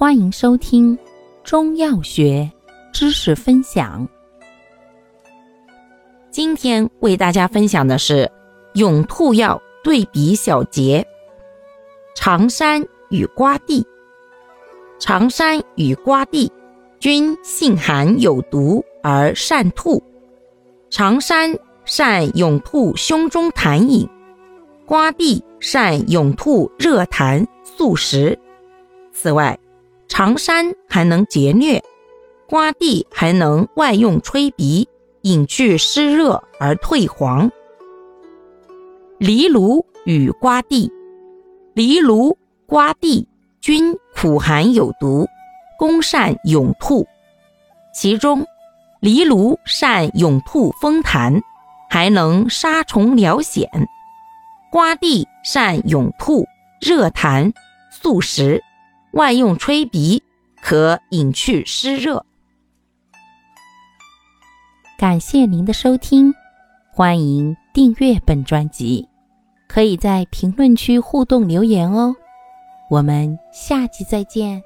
欢迎收听中药学知识分享。今天为大家分享的是永兔药对比小结：长山与瓜地。长山与瓜地均性寒有毒而善吐。长山善涌吐胸中痰饮，瓜地善涌吐热痰宿食。此外，常山还能截疟，瓜地还能外用吹鼻，引去湿热而退黄。藜芦与瓜地，藜芦、瓜地均苦寒有毒，攻善涌吐。其中，藜芦善涌吐风痰，还能杀虫疗癣；瓜地善涌吐热痰宿食。外用吹鼻，可引去湿热。感谢您的收听，欢迎订阅本专辑，可以在评论区互动留言哦。我们下期再见。